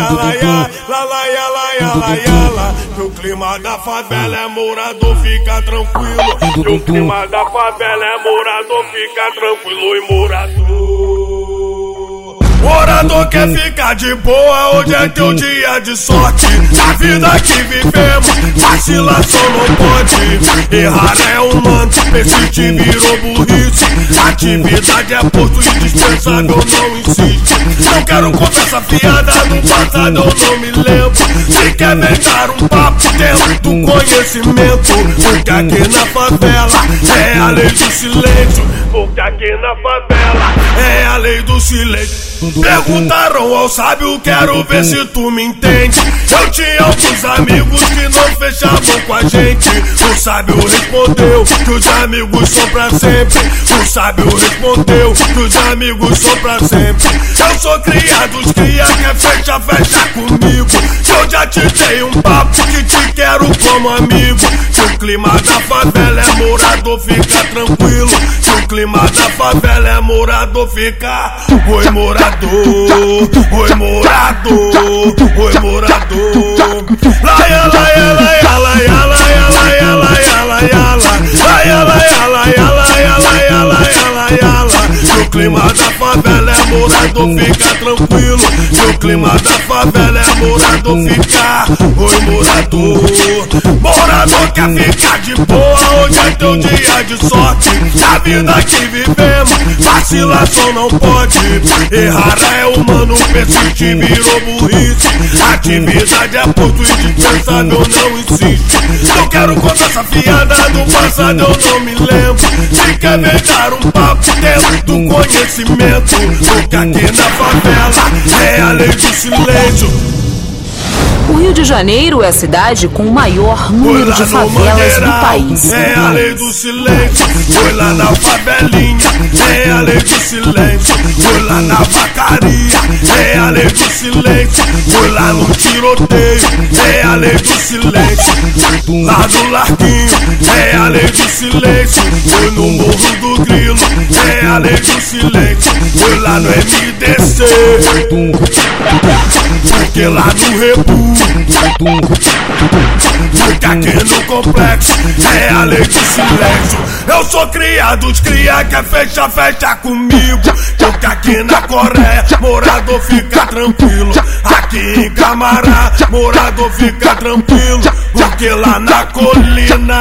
laia, la laia, laia, laia, la. No clima da favela é morador, fica tranquilo. No clima da favela é morador, fica tranquilo e morador. Morador quer ficar de boa, hoje é teu dia de sorte. A vida que vivemos, vacilação não pode. Errar é humano, persiste virou burrice. Atividade é posto indispensável, não insiste. Não quero conversa fiada do passado, eu não me lembro. Se quer dar um papo, temos do conhecimento. Porque aqui na favela é a lei do silêncio. Porque aqui na favela é a lei do silêncio. Perguntaram ao sábio, quero ver se tu me entende. Eu tinha alguns amigos que não fechavam com a gente. O sábio respondeu que os amigos são pra sempre. O sábio respondeu que os amigos são pra sempre. Eu sou criado, os cria quer fecha, fecha comigo. Eu já te dei um papo que te quero Que o clima da favela é morador, fica tranquilo. Que o clima da favela é morador, fica. Oi, morador. Oi morador, oi morador. Favela é morador, fica tranquilo. No clima da favela é morador, fica. Oi morador, morador quer ficar de boa. Hoje é teu dia de sorte. A vida que vivemos, vacilação não pode. Errar é humano, persiste, virou burrice. Atividade é posto indispensável, não insiste. Não quero conversa fiada do passado, eu não me lembro. Se quer me dar um papo, do conhecimento. Porque aqui na favela é a lei do silêncio. O Rio de Janeiro é a cidade com o maior número de favelas do país. É a lei do silêncio, foi lá na favelinha. É a lei do silêncio, foi lá na vacaria. É a lei do silêncio, foi lá no tiroteio. É a lei do silêncio, lá no larguinho. É a lei do silêncio, foi no morro. A lei do silêncio, foi lá no MDC. Porque lá no rebu Fica aqui no complexo, é a lei do silêncio. Eu sou criado, os cria quer fecha, fecha comigo. Porque aqui na Coreia, morador fica tranquilo. Aqui em Camará, morador fica tranquilo. Porque lá na colina,